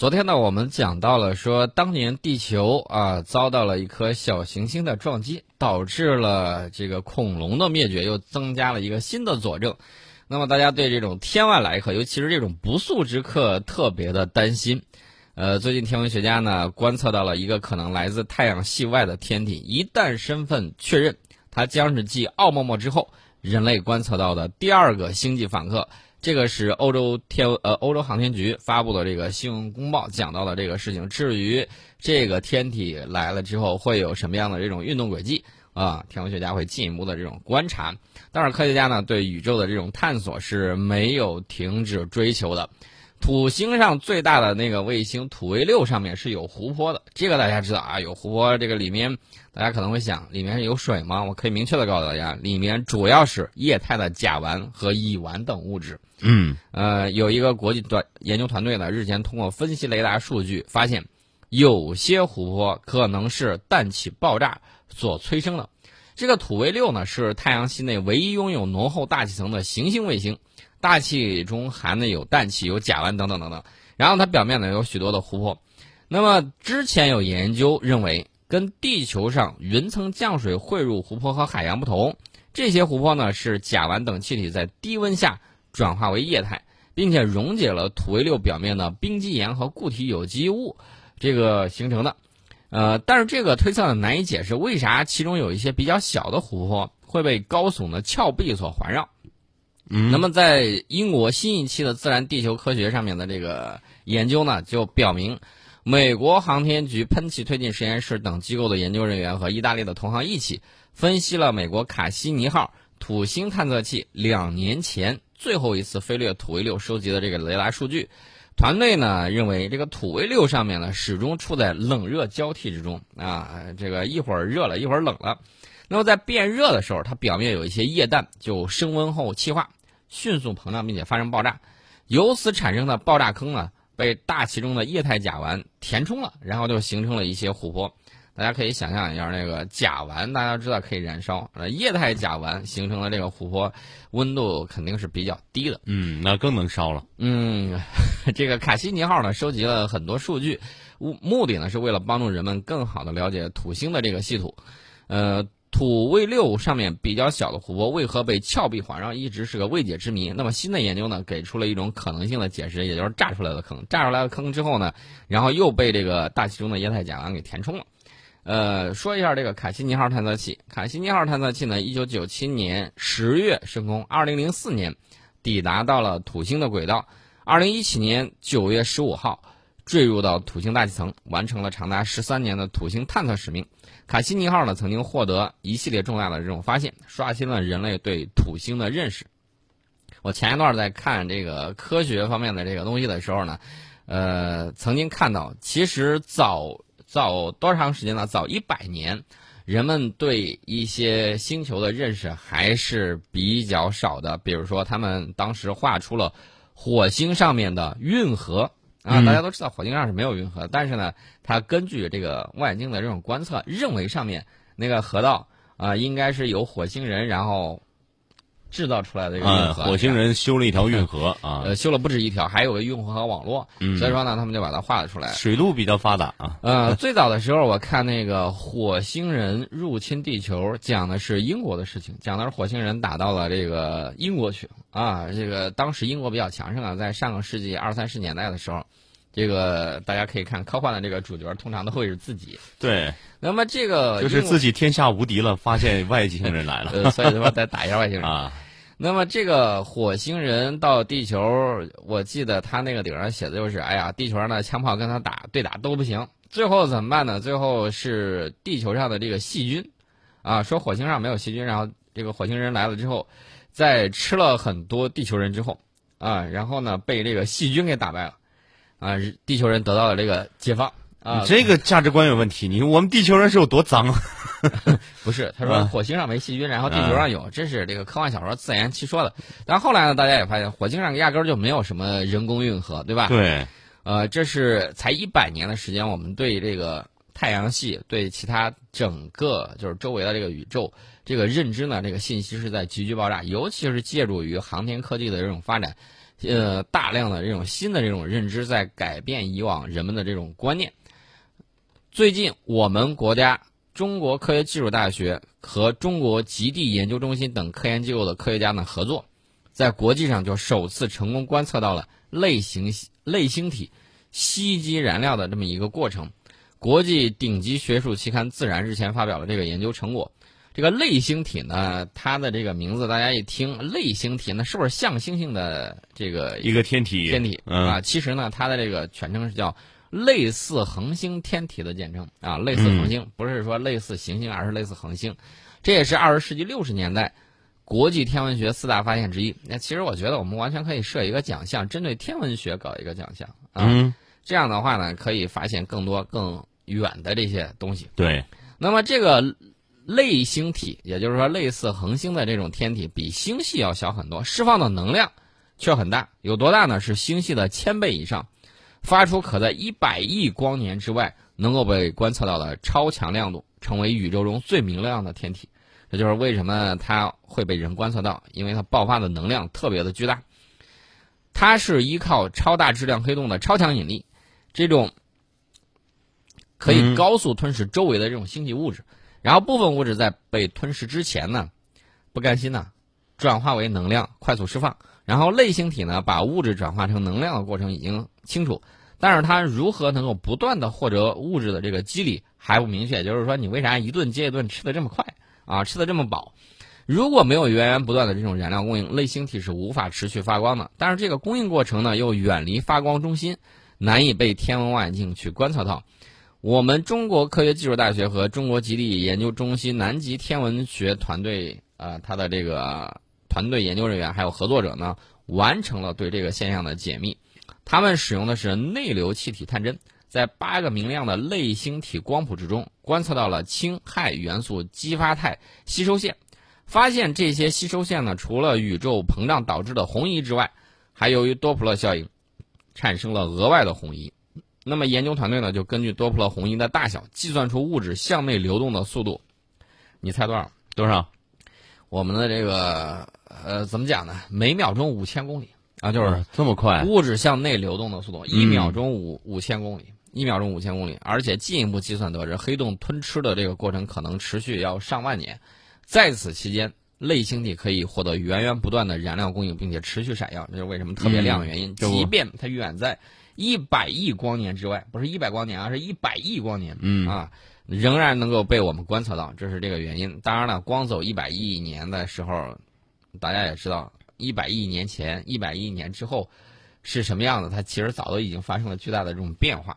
昨天呢，我们讲到了说，当年地球啊遭到了一颗小行星的撞击，导致了这个恐龙的灭绝，又增加了一个新的佐证。那么大家对这种天外来客，尤其是这种不速之客，特别的担心。呃，最近天文学家呢观测到了一个可能来自太阳系外的天体，一旦身份确认，它将是继奥陌陌之后，人类观测到的第二个星际访客。这个是欧洲天呃欧洲航天局发布的这个新闻公报讲到的这个事情。至于这个天体来了之后会有什么样的这种运动轨迹啊，天文学家会进一步的这种观察。当然科学家呢对宇宙的这种探索是没有停止追求的。土星上最大的那个卫星土卫六上面是有湖泊的，这个大家知道啊，有湖泊，这个里面大家可能会想，里面有水吗？我可以明确的告诉大家，里面主要是液态的甲烷和乙烷等物质。嗯，呃，有一个国际团研究团队呢，日前通过分析雷达数据，发现有些湖泊可能是氮气爆炸所催生的。这个土卫六呢，是太阳系内唯一拥有浓厚大气层的行星卫星。大气中含的有氮气、有甲烷等等等等，然后它表面呢有许多的湖泊。那么之前有研究认为，跟地球上云层降水汇入湖泊和海洋不同，这些湖泊呢是甲烷等气体在低温下转化为液态，并且溶解了土卫六表面的冰基岩和固体有机物这个形成的。呃，但是这个推测呢难以解释为啥其中有一些比较小的湖泊会被高耸的峭壁所环绕。那么，在英国新一期的《自然地球科学》上面的这个研究呢，就表明，美国航天局喷气推进实验室等机构的研究人员和意大利的同行一起分析了美国卡西尼号土星探测器两年前最后一次飞掠土卫六收集的这个雷达数据。团队呢认为，这个土卫六上面呢始终处在冷热交替之中啊，这个一会儿热了，一会儿冷了。那么在变热的时候，它表面有一些液氮就升温后气化。迅速膨胀并且发生爆炸，由此产生的爆炸坑呢，被大气中的液态甲烷填充了，然后就形成了一些湖泊。大家可以想象一下，那个甲烷大家知道可以燃烧，呃，液态甲烷形成了这个湖泊，温度肯定是比较低的。嗯，那更能烧了。嗯，这个卡西尼号呢，收集了很多数据，目目的呢是为了帮助人们更好的了解土星的这个系统，呃。土卫六上面比较小的湖泊为何被峭壁环绕，一直是个未解之谜。那么新的研究呢，给出了一种可能性的解释，也就是炸出来的坑。炸出来的坑之后呢，然后又被这个大气中的液态甲烷给填充了。呃，说一下这个卡西尼号探测器。卡西尼号探测器呢，一九九七年十月升空，二零零四年抵达到了土星的轨道，二零一七年九月十五号。坠入到土星大气层，完成了长达十三年的土星探测使命。卡西尼号呢，曾经获得一系列重大的这种发现，刷新了人类对土星的认识。我前一段在看这个科学方面的这个东西的时候呢，呃，曾经看到，其实早早多长时间呢？早一百年，人们对一些星球的认识还是比较少的。比如说，他们当时画出了火星上面的运河。啊，大家都知道火星上是没有运河，但是呢，它根据这个望远镜的这种观测，认为上面那个河道啊，应该是有火星人然后制造出来的一个运河。火星人修了一条运河 啊，呃，修了不止一条，还有个运河和网络。所以说呢，他们就把它画了出来。水路比较发达啊。呃，最早的时候我看那个火星人入侵地球，讲的是英国的事情，讲的是火星人打到了这个英国去。啊，这个当时英国比较强盛啊，在上个世纪二三十年代的时候，这个大家可以看科幻的这个主角通常都会是自己。对，那么这个就是自己天下无敌了，发现外星人来了，所以说再打一下外星人 啊。那么这个火星人到地球，我记得他那个顶上写的就是：哎呀，地球上的枪炮跟他打对打都不行，最后怎么办呢？最后是地球上的这个细菌，啊，说火星上没有细菌，然后这个火星人来了之后。在吃了很多地球人之后，啊，然后呢被这个细菌给打败了，啊，地球人得到了这个解放。啊，这个价值观有问题。你我们地球人是有多脏？不是，他说火星上没细菌，然后地球上有，这是这个科幻小说自圆其说的。但后来呢，大家也发现火星上压根儿就没有什么人工运河，对吧？对。呃，这是才一百年的时间，我们对这个太阳系，对其他整个就是周围的这个宇宙。这个认知呢，这个信息是在急剧爆炸，尤其是借助于航天科技的这种发展，呃大量的这种新的这种认知，在改变以往人们的这种观念。最近，我们国家中国科学技术大学和中国极地研究中心等科研机构的科学家呢合作，在国际上就首次成功观测到了类型类星体吸积燃料的这么一个过程。国际顶级学术期刊《自然》日前发表了这个研究成果。这个类星体呢，它的这个名字大家一听，类星体呢是不是像星星的这个一个天体？天体啊，其实呢，它的这个全称是叫类似恒星天体的简称啊，类似恒星不是说类似行星，而是类似恒星。这也是二十世纪六十年代国际天文学四大发现之一。那其实我觉得我们完全可以设一个奖项，针对天文学搞一个奖项啊，这样的话呢，可以发现更多更远的这些东西。对，那么这个。类星体，也就是说类似恒星的这种天体，比星系要小很多，释放的能量却很大。有多大呢？是星系的千倍以上，发出可在一百亿光年之外能够被观测到的超强亮度，成为宇宙中最明亮的天体。这就是为什么它会被人观测到，因为它爆发的能量特别的巨大。它是依靠超大质量黑洞的超强引力，这种可以高速吞噬周围的这种星际物质。然后部分物质在被吞噬之前呢，不甘心呢，转化为能量快速释放。然后类星体呢，把物质转化成能量的过程已经清楚，但是它如何能够不断的获得物质的这个机理还不明确。就是说，你为啥一顿接一顿吃的这么快啊，吃的这么饱？如果没有源源不断的这种燃料供应，类星体是无法持续发光的。但是这个供应过程呢，又远离发光中心，难以被天文望远镜去观测到。我们中国科学技术大学和中国极地研究中心南极天文学团队，呃，他的这个团队研究人员还有合作者呢，完成了对这个现象的解密。他们使用的是内流气体探针，在八个明亮的类星体光谱之中，观测到了氢氦元素激发态吸收线，发现这些吸收线呢，除了宇宙膨胀导致的红移之外，还由于多普勒效应，产生了额外的红移。那么研究团队呢，就根据多普勒红移的大小，计算出物质向内流动的速度。你猜多少？多少？我们的这个呃，怎么讲呢？每秒钟五千公里啊，就是这么快。物质向内流动的速度，一秒钟五五千公里，一秒钟五千公里。而且进一步计算得知，黑洞吞吃的这个过程可能持续要上万年。在此期间，类星体可以获得源源不断的燃料供应，并且持续闪耀。这是为什么特别亮的原因。即便它远在。一百亿光年之外，不是一百光年啊，是一百亿光年，嗯啊，仍然能够被我们观测到，这是这个原因。当然了，光走一百亿年的时候，大家也知道，一百亿年前、一百亿年之后是什么样子，它其实早都已经发生了巨大的这种变化。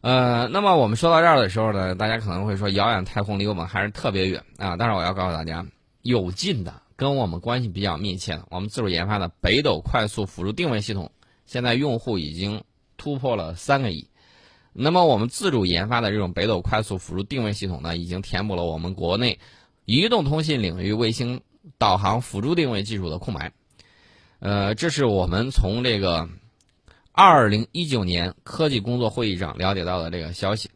呃，那么我们说到这儿的时候呢，大家可能会说，遥远太空离我们还是特别远啊。但是我要告诉大家，有近的，跟我们关系比较密切的，我们自主研发的北斗快速辅助定位系统。现在用户已经突破了三个亿，那么我们自主研发的这种北斗快速辅助定位系统呢，已经填补了我们国内移动通信领域卫星导航辅助定位技术的空白。呃，这是我们从这个二零一九年科技工作会议上了解到的这个消息。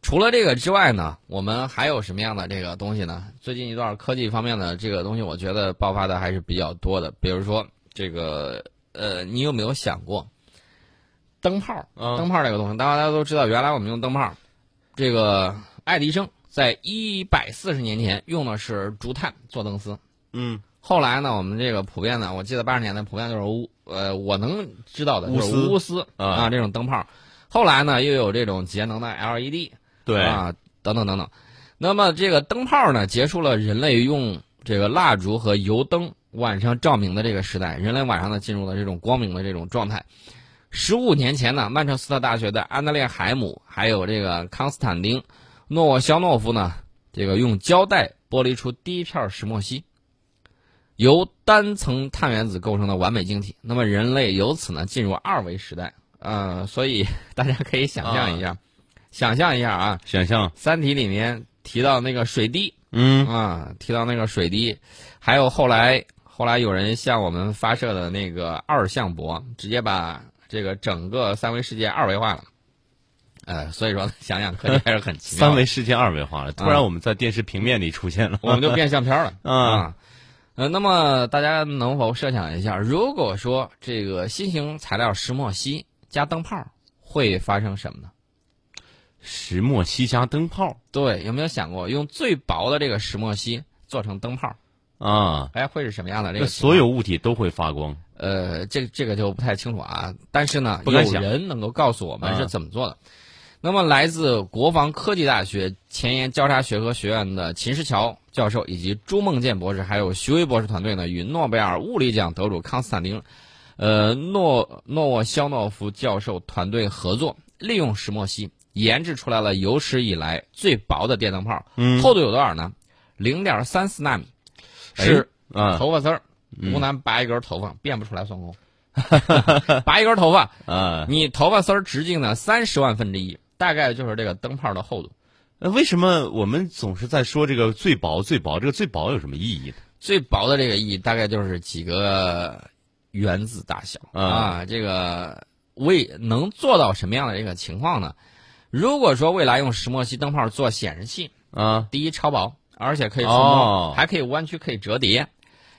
除了这个之外呢，我们还有什么样的这个东西呢？最近一段科技方面的这个东西，我觉得爆发的还是比较多的，比如说这个。呃，你有没有想过，灯泡？灯泡这个东西，大家都知道，原来我们用灯泡，这个爱迪生在一百四十年前用的是竹炭做灯丝。嗯。后来呢，我们这个普遍呢，我记得八十年代普遍就是钨，呃，我能知道的就是钨丝啊，这种灯泡。后来呢，又有这种节能的 LED，对啊，等等等等。那么这个灯泡呢，结束了人类用这个蜡烛和油灯。晚上照明的这个时代，人类晚上呢进入了这种光明的这种状态。十五年前呢，曼彻斯特大学的安德烈海姆还有这个康斯坦丁诺沃肖诺夫呢，这个用胶带剥离出第一片石墨烯，由单层碳原子构成的完美晶体。那么人类由此呢进入二维时代。呃，所以大家可以想象一下，想象一下啊，想象《三体》里面提到那个水滴，嗯啊，提到那个水滴，还有后来。后来有人向我们发射的那个二向箔，直接把这个整个三维世界二维化了。呃，所以说想想科技还是很奇妙。三维世界二维化了，突然我们在电视平面里出现了，我们就变相片了 啊。呃，那么大家能否设想一下，如果说这个新型材料石墨烯加灯泡，会发生什么呢？石墨烯加灯泡对，有没有想过用最薄的这个石墨烯做成灯泡？啊，哎，会是什么样的这个？所有物体都会发光。呃，这这个就不太清楚啊。但是呢，有人能够告诉我们啊是怎么做的。那么，来自国防科技大学前沿交叉学科学院的秦石桥教授以及朱梦健博士，还有徐威博士团队呢，与诺贝尔物理奖得主康斯坦丁，呃诺诺沃肖诺夫教授团队合作，利用石墨烯研制出来了有史以来最薄的电灯泡。嗯厚度有多少呢？零点三四纳米，是啊头发丝儿，湖南拔一根头发变不出来孙悟空，拔一根头发，啊，你头发丝儿直径呢三十万分之一，大概就是这个灯泡的厚度。那为什么我们总是在说这个最薄最薄？这个最薄有什么意义呢？最薄的这个意义大概就是几个原子大小啊啊，这个为能做到什么样的这个情况呢？如果说未来用石墨烯灯泡做显示器，啊，第一超薄，而且可以触哦摸，还可以弯曲，可以折叠，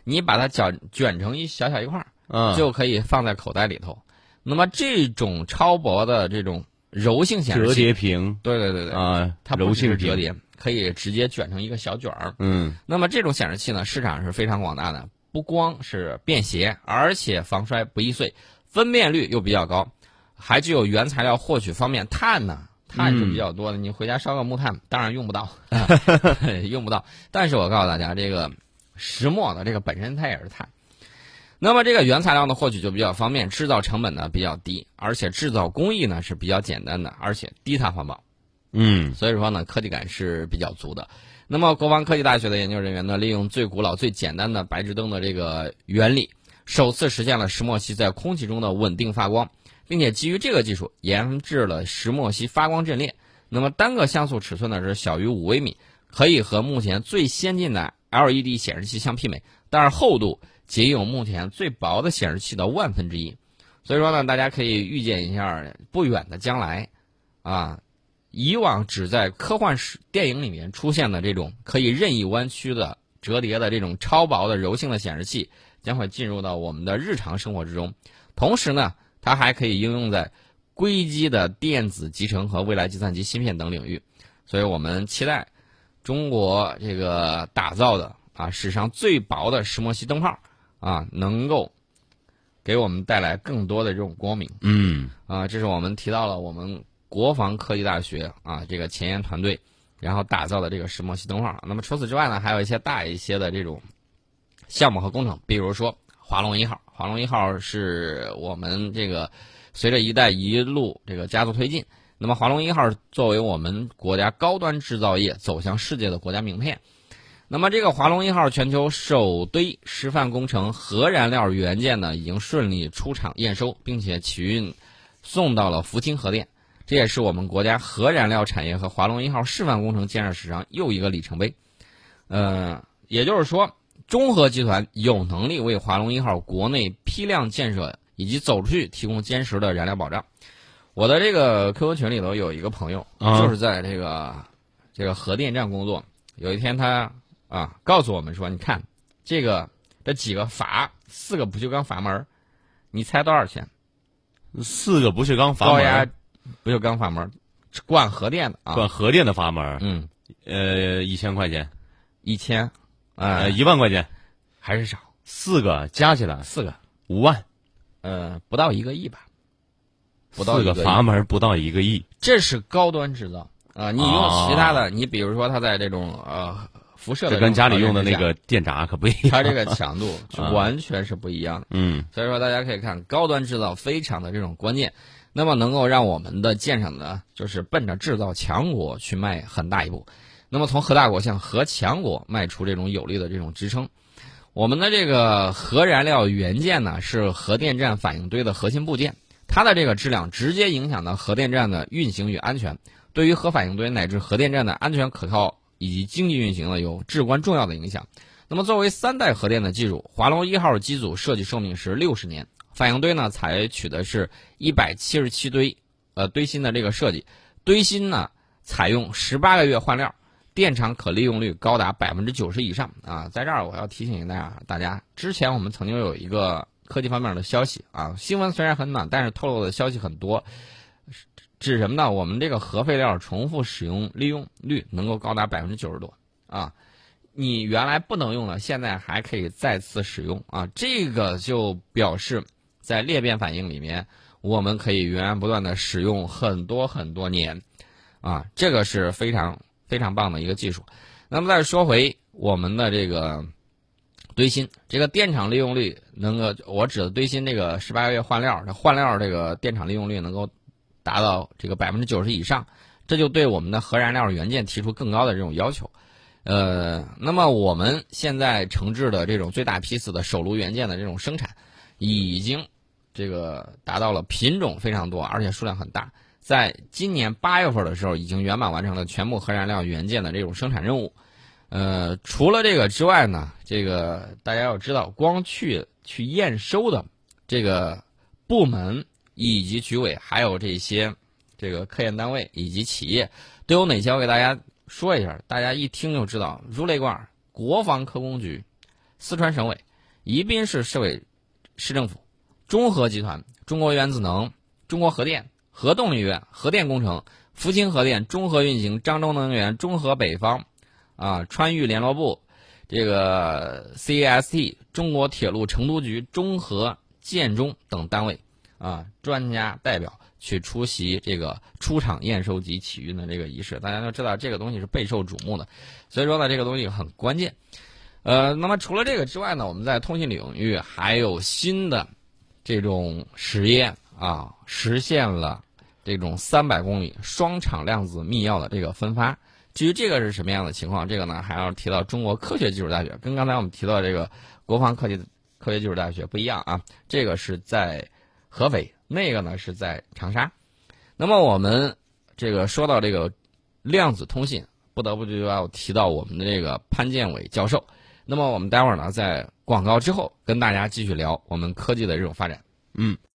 你把它卷卷成一小小一块儿。嗯，就可以放在口袋里头。那么这种超薄的这种柔性显示器折，叠屏对对对对，啊，它柔性折叠，可以直接卷成一个小卷儿。嗯那么这种显示器呢，市场是非常广大的，不光是便携，而且防摔不易碎，分辨率又比较高，还具有原材料获取方面，碳呢。碳是比较多的，你回家烧个木炭，当然用不到，用不到。但是我告诉大家，这个石墨的，这个本身它也是碳。那么这个原材料的获取就比较方便，制造成本呢比较低，而且制造工艺呢是比较简单的，而且低碳环保。嗯所以说呢，科技感是比较足的。那么，国防科技大学的研究人员呢，利用最古老、最简单的白炽灯的这个原理，首次实现了石墨烯在空气中的稳定发光，并且基于这个技术研制了石墨烯发光阵列。那么单个像素尺寸呢是小于五微米，可以和目前最先进的 LED 显示器相媲美，但是厚度仅有目前最薄的显示器的万分之一。所以说呢，大家可以预见一下不远的将来，啊，以往只在科幻史电影里面出现的这种可以任意弯曲的折叠的这种超薄的柔性的显示器，将会进入到我们的日常生活之中。同时呢，它还可以应用在硅基的电子集成和未来计算机芯片等领域。所以我们期待中国这个打造的啊史上最薄的石墨烯灯泡啊，能够给我们带来更多的这种光明。嗯啊，这是我们提到了我们国防科技大学啊这个前沿团队，然后打造的这个石墨烯灯泡。那么除此之外呢，还有一些大一些的这种项目和工程，比如说华龙一号。华龙一号是我们这个随着“一带一路”这个加速推进，那么华龙一号作为我们国家高端制造业走向世界的国家名片。那么这个华龙一号全球首堆示范工程核燃料元件呢，已经顺利出厂验收，并且起运送到了福清核电，这也是我们国家核燃料产业和华龙一号示范工程建设史上又一个里程碑。呃，也就是说，中核集团有能力为华龙一号国内批量建设以及走出去提供坚实的燃料保障。我的这个 QQ 群里头有一个朋友，啊。就是在这个这个核电站工作。有一天他啊告诉我们说：“你看这个这几个阀，四个不锈钢阀门儿，你猜多少钱？四个不锈钢阀门高压，不锈钢阀门儿，管核电的啊，管核电的阀门，嗯，呃，一千块钱，一千，啊、呃，一万块钱，还是少，四个加起来四个，五万，呃，不到一个亿吧，不到四个一个亿阀门不到一个亿，这是高端制造。啊、你用哦其他的，你比如说它在这种呃辐射的这跟家里用的那个电闸可不一样。它这个强度 完全是不一样的。嗯。所以说，大家可以看高端制造非常的这种关键，那么能够让我们的舰厂呢，就是奔着制造强国去迈很大一步。那么从核大国向核强国迈出这种有力的这种支撑。我们的这个核燃料元件呢，是核电站反应堆的核心部件，它的这个质量直接影响到核电站的运行与安全，对于核反应堆乃至核电站的安全可靠以及经济运行呢，有至关重要的影响。那么，作为三代核电的技术，华龙一号机组设计寿命是六十年，反应堆呢采取的是一百七十七堆，呃堆芯的这个设计，堆芯呢采用十八个月换料，电厂可利用率高达百分之九十以上啊！在这儿我要提醒大家，大家之前我们曾经有一个科技方面的消息啊，新闻虽然很短，但是透露的消息很多，指什么呢？我们这个核废料重复使用利用率能够高达百分之九十多啊！你原来不能用的，现在还可以再次使用啊！这个就表示在裂变反应里面，我们可以源源不断的使用很多很多年啊！这个是非常。非常棒的一个技术，那么再说回我们的这个堆芯，这个电厂利用率能够，我指的堆芯这个十八个月换料，换料这个电厂利用率能够达到这个百分之九十以上，这就对我们的核燃料元件提出更高的这种要求。呃，那么我们现在承制的这种最大批次的手炉元件的这种生产，已经这个达到了品种非常多，而且数量很大。在今年八月份的时候，已经圆满完成了全部核燃料元件的这种生产任务。呃，除了这个之外呢，这个大家要知道，光去去验收的这个部门以及局委，还有这些这个科研单位以及企业都有哪些？我给大家说一下，大家一听就知道：如雷贯耳，国防科工局、四川省委、宜宾市市委、市政府、中核集团、中国原子能、中国核电。核动力院、核电工程、福清核电、中核运行、漳州能源、中核北方，啊，川渝联络部，这个 CST、中国铁路成都局、中核建中等单位，啊，专家代表去出席这个出厂验收及启运的这个仪式。大家都知道，这个东西是备受瞩目的，所以说呢，这个东西很关键。呃，那么除了这个之外呢，我们在通信领域还有新的这种实验啊，实现了。这种三百公里双场量子密钥的这个分发，至于这个是什么样的情况，这个呢还要提到中国科学技术大学，跟刚才我们提到这个国防科技科学技术大学不一样啊，这个是在合肥，那个呢是在长沙。那么我们这个说到这个量子通信，不得不就要提到我们的这个潘建伟教授。那么我们待会儿呢在广告之后跟大家继续聊我们科技的这种发展。嗯。